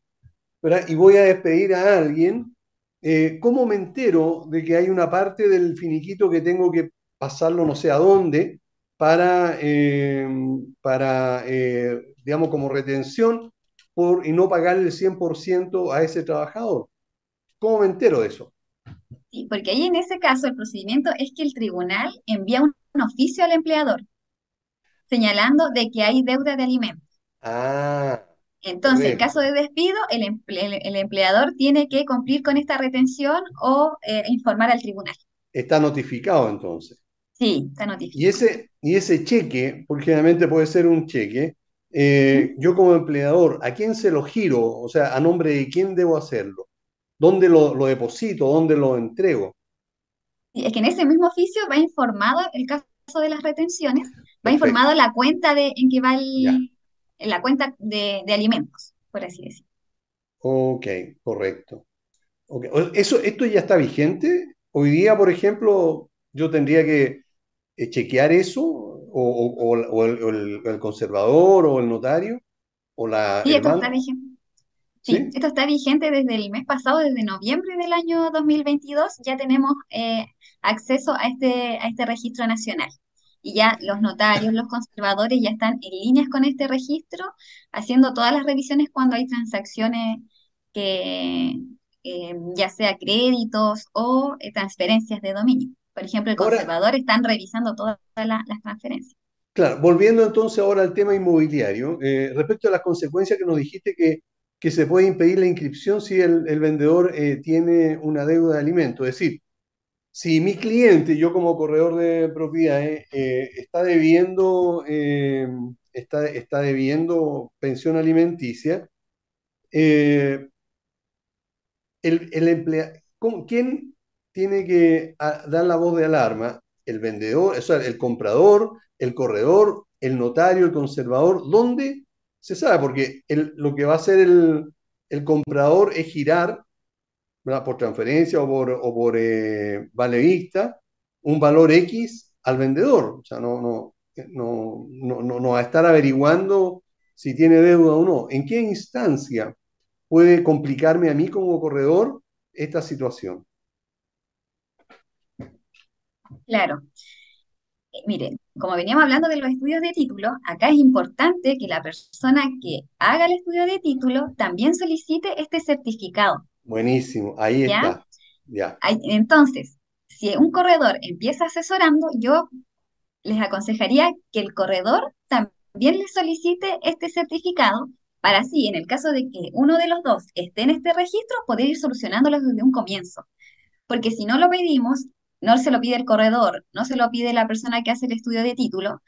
y voy a despedir a alguien, eh, ¿cómo me entero de que hay una parte del finiquito que tengo que pasarlo no sé a dónde para, eh, para digamos, como retención por, y no pagarle el 100% a ese trabajador? ¿Cómo me entero de eso? Sí, porque ahí en ese caso el procedimiento es que el tribunal envía un un oficio al empleador señalando de que hay deuda de alimentos. Ah. Entonces, en caso de despido, el, el, empleador tiene que cumplir con esta retención o eh, informar al tribunal. Está notificado entonces. Sí, está notificado. Y ese, y ese cheque, porque generalmente puede ser un cheque, eh, yo como empleador, ¿a quién se lo giro? O sea, ¿a nombre de quién debo hacerlo? ¿Dónde lo, lo deposito? ¿Dónde lo entrego? Es que en ese mismo oficio va informado el caso de las retenciones, va informado la cuenta de, en que va el, la cuenta de, alimentos, por así decirlo. Ok, correcto. Eso, ¿Esto ya está vigente? Hoy día, por ejemplo, yo tendría que eh, chequear eso, o, el, conservador, o el notario, o la... Sí, esto está vigente. Sí, esto está vigente desde el mes pasado, desde noviembre del año 2022, ya tenemos eh, acceso a este, a este registro nacional. y ya los notarios, los conservadores ya están en líneas con este registro, haciendo todas las revisiones cuando hay transacciones que eh, ya sea créditos o eh, transferencias de dominio. Por ejemplo, el conservador están revisando todas las transferencias. Claro, volviendo entonces ahora al tema inmobiliario, eh, respecto a las consecuencias que nos dijiste que, que se puede impedir la inscripción si el, vendedor tiene una deuda de alimento, es decir, si mi cliente, yo como corredor de propiedades, eh, está debiendo, eh, está, está, debiendo pensión alimenticia, eh, el, el ¿quién tiene que dar la voz de alarma? El vendedor, o sea, el comprador, el corredor, el notario, el conservador, ¿dónde? Se sabe, porque lo que va a hacer el, comprador es girar por transferencia o por, o por eh, un valor X al vendedor. O sea, no, no, no, no, no va a estar averiguando si tiene deuda o no. ¿En qué instancia puede complicarme a mí como corredor esta situación? Claro. Miren, como veníamos hablando de los estudios de título, acá es importante que la persona que haga el estudio de título también solicite este certificado. Buenísimo, ahí está. Ya. Entonces, si un corredor empieza asesorando, yo les aconsejaría que el corredor también le solicite este certificado para así, en el caso de que uno de los dos esté en este registro, poder ir solucionándolo desde un comienzo. Porque si no lo pedimos, no se lo pide el corredor, no se lo pide la persona que hace el estudio de título,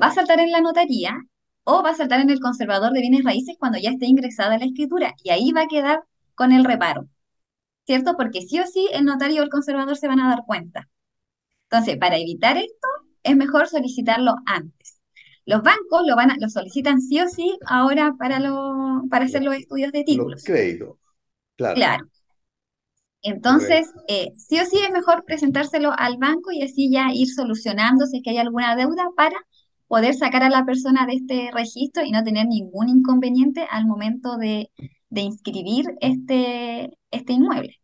va a saltar en la notaría o va a saltar en el conservador de bienes raíces cuando ya esté ingresada la escritura y ahí va a quedar con el reparo, ¿cierto? Porque sí o sí el notario o el conservador se van a dar cuenta. Entonces, para evitar esto, es mejor solicitarlo antes. Los bancos lo, van a, lo solicitan sí o sí ahora para, lo, para hacer los estudios de títulos. Los créditos, claro. Claro. Entonces, eh, sí o sí es mejor presentárselo al banco y así ya ir solucionando si es que hay alguna deuda para poder sacar a la persona de este registro y no tener ningún inconveniente al momento de de inscribir este, este inmueble.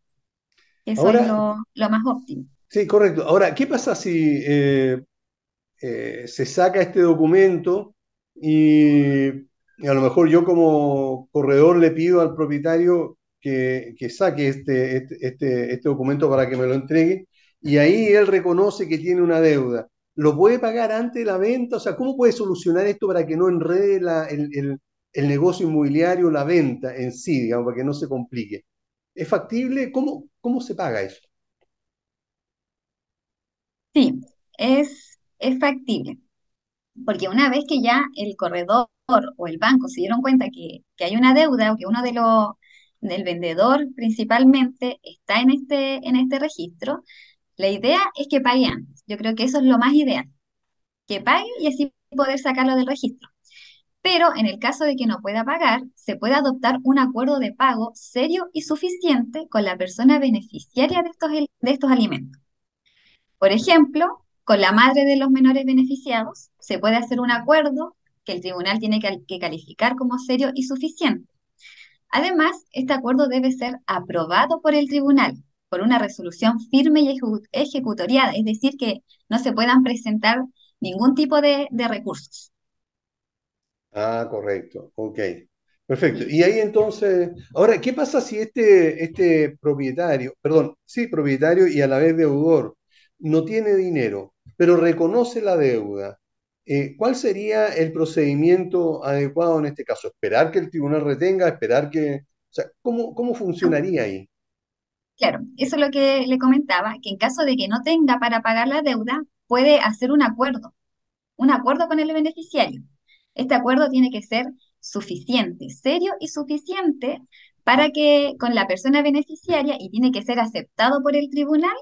Eso es lo, más óptimo. Sí, correcto. Ahora, ¿qué pasa si eh, eh, se saca este documento y, a lo mejor yo como corredor le pido al propietario que, saque este, este, este, este, documento para que me lo entregue y ahí él reconoce que tiene una deuda? ¿Lo puede pagar antes de la venta? O sea, ¿cómo puede solucionar esto para que no enrede la, el, el negocio inmobiliario, la venta en sí, digamos, para que no se complique. ¿Es factible? ¿Cómo, cómo se paga eso? Sí, es, es factible. Porque una vez que ya el corredor o el banco se dieron cuenta que, hay una deuda o que uno de los del vendedor principalmente está en este, en este registro, la idea es que pague antes. Yo creo que eso es lo más ideal. Que pague y así poder sacarlo del registro. Pero en el caso de que no pueda pagar, se puede adoptar un acuerdo de pago serio y suficiente con la persona beneficiaria de estos, de estos alimentos. Por ejemplo, con la madre de los menores beneficiados, se puede hacer un acuerdo que el tribunal tiene que calificar como serio y suficiente. Además, este acuerdo debe ser aprobado por el tribunal por una resolución firme y ejecutoriada, es decir, que no se puedan presentar ningún tipo de recursos. Ah, correcto, ok. Perfecto. Y ahí entonces, ahora, ¿qué pasa si este, este propietario, perdón, sí, propietario y a la vez deudor, no tiene dinero, pero reconoce la deuda? Eh, ¿cuál sería el procedimiento adecuado en este caso? ¿Esperar que el tribunal retenga? ¿Esperar que... O sea, ¿cómo, cómo funcionaría ahí? Claro, eso es lo que le comentaba, que en caso de que no tenga para pagar la deuda, puede hacer un acuerdo, un acuerdo con el beneficiario. Este acuerdo tiene que ser suficiente, serio y suficiente para que con la persona beneficiaria y tiene que ser aceptado por el tribunal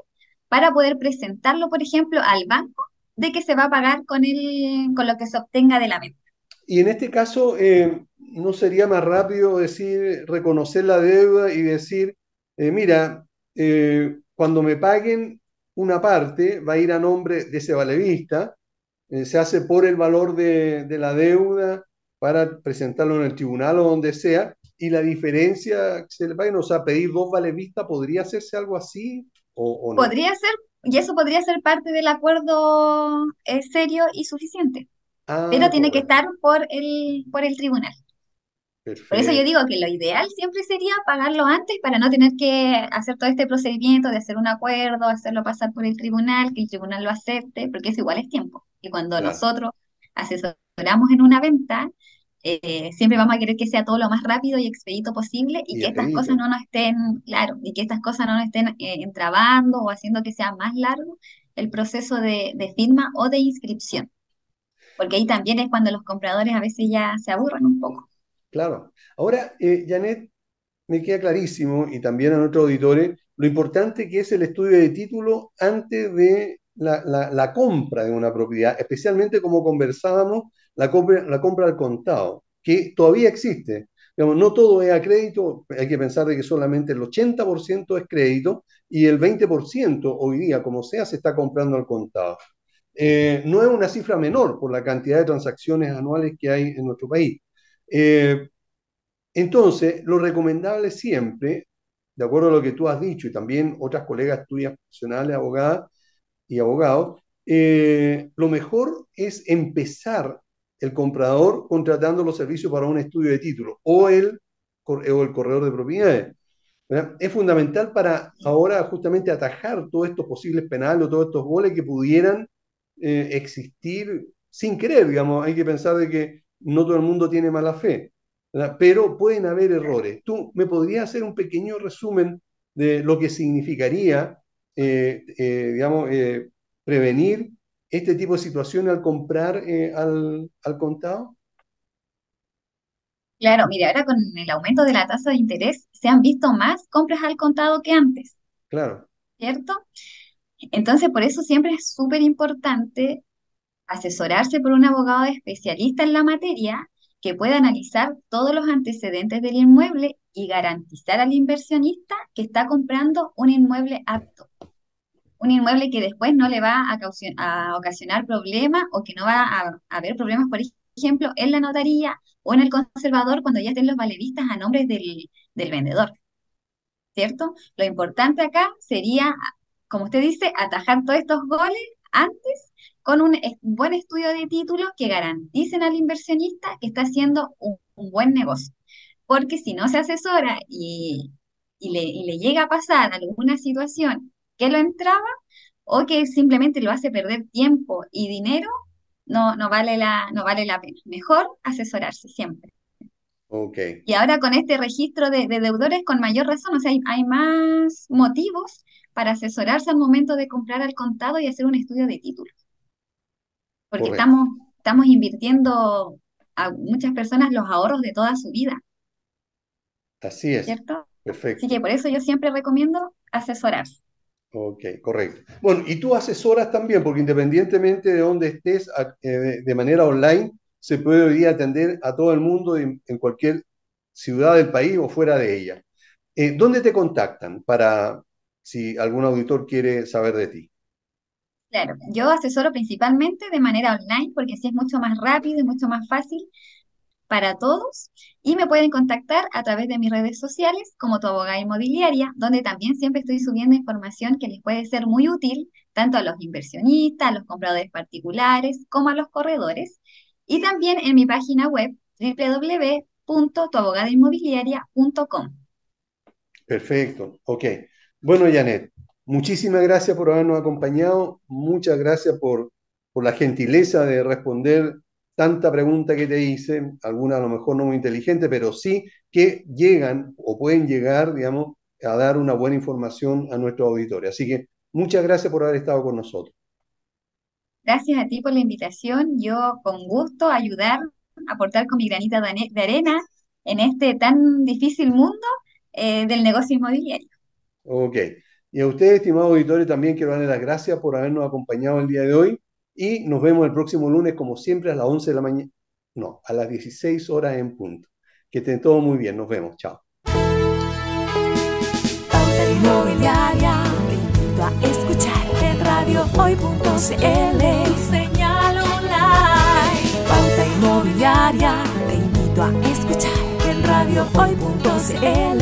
para poder presentarlo, por ejemplo, al banco de que se va a pagar con, el, con lo que se obtenga de la venta. Y en este caso, eh, ¿no sería más rápido decir, reconocer la deuda y decir, eh, mira, eh, cuando me paguen una parte va a ir a nombre de ese valevista eh, se hace por el valor de, la deuda para presentarlo en el tribunal o donde sea, y la diferencia se le va o sea, pedir dos vale vista, ¿podría hacerse algo así o, Podría ser, Y eso podría ser parte del acuerdo eh, serio y suficiente. Ah, pero tiene que estar por el, por el tribunal. Por eso yo digo que lo ideal siempre sería pagarlo antes para no tener que hacer todo este procedimiento de hacer un acuerdo, hacerlo pasar por el tribunal, que el tribunal lo acepte, porque eso igual es tiempo. Y cuando Claro. nosotros asesoramos en una venta, eh, siempre vamos a querer que sea todo lo más rápido y expedito posible y Y que estas cosas no nos estén, claro, y que estas cosas no nos estén eh, entrabando o haciendo que sea más largo el proceso de, de firma o de inscripción. Porque ahí también es cuando los compradores a veces ya se aburren un poco. Claro. Ahora, eh, Janet, me queda clarísimo, y también a nuestros auditores, lo importante que es el estudio de título antes de la, la- la compra de una propiedad, especialmente como conversábamos, la compra, la compra al contado, que todavía existe. Digamos, no todo es a crédito, hay que pensar de que solamente el 80% es crédito y el 20% hoy día, como sea, se está comprando al contado. Eh, no es una cifra menor por la cantidad de transacciones anuales que hay en nuestro país. Eh, entonces, lo recomendable siempre, de acuerdo a lo que tú has dicho y también otras colegas tuyas profesionales, abogadas y abogados, eh, lo mejor es empezar el comprador contratando los servicios para un estudio de título o el, o el corredor de propiedades. Es fundamental para ahora justamente atajar todos estos posibles penales o todos estos goles que pudieran eh, existir sin querer, digamos. Hay que pensar de que no todo el mundo tiene mala fe. Pero pueden haber errores. ¿Tú me podrías hacer un pequeño resumen de lo que significaría, eh, eh, digamos, prevenir este tipo de situaciones al comprar eh, al, al contado? Claro, mira, ahora con el aumento de la tasa de interés se han visto más compras al contado que antes, Claro, ¿cierto? Entonces, por eso siempre es súper importante asesorarse por un abogado especialista en la materia que pueda analizar todos los antecedentes del inmueble y garantizar al inversionista que está comprando un inmueble apto, un inmueble que después no le va a, ocasionar problemas o que no va a, haber problemas, por ejemplo, en la notaría o en el conservador cuando ya estén los valeristas a nombre del, del vendedor, ¿cierto? Lo importante acá sería, como usted dice, atajar todos estos goles antes con un buen estudio de título que garanticen al inversionista que está haciendo un, un buen negocio. Porque si no se asesora y, y le, y le llega a pasar alguna situación que lo entraba o que simplemente lo hace perder tiempo y dinero, no, no vale la, no vale la pena. Mejor asesorarse siempre. ok. Y ahora con este registro de, de deudores, con mayor razón, o sea, hay, hay más motivos para asesorarse al momento de comprar al contado y hacer un estudio de título. Porque Correcto. estamos, estamos invirtiendo a muchas personas los ahorros de toda su vida, Así es. ¿cierto? Así Perfecto. que por eso yo siempre recomiendo asesorarse. Ok, correcto. Bueno, y tú asesoras también, porque independientemente de dónde estés, eh, de, manera online, se puede hoy día atender a todo el mundo en, en cualquier ciudad del país o fuera de ella. Eh, ¿dónde te contactan para si algún auditor quiere saber de ti? Claro, yo asesoro principalmente de manera online porque así es mucho más rápido y mucho más fácil para todos y me pueden contactar a través de mis redes sociales como tu abogada inmobiliaria, donde también siempre estoy subiendo información que les puede ser muy útil tanto a los inversionistas, a los compradores particulares, como a los corredores. Y también en mi página web www.tuabogadainmobiliaria.com. Perfecto, ok. Bueno, Janet, muchísimas gracias por habernos acompañado, muchas gracias por, por la gentileza de responder tanta pregunta que te hice, algunas a lo mejor no muy inteligentes, pero sí que llegan o pueden llegar, digamos, a dar una buena información a nuestro auditorio. Así que muchas gracias por haber estado con nosotros. Gracias a ti por la invitación. Yo con gusto ayudar, aportar con mi granita de arena en este tan difícil mundo eh, del negocio inmobiliario. Ok. Y a ustedes, estimados auditores, también quiero darles las gracias por habernos acompañado el día de hoy y nos vemos el próximo lunes, como siempre, a las 11 de la mañana, no, a las 16 horas en punto. Que estén todos muy bien, nos vemos, chao. Inmobiliaria, te invito a escuchar en radiohoy.cl, señal online. Pauta Inmobiliaria, te invito a escuchar en radiohoy.cl,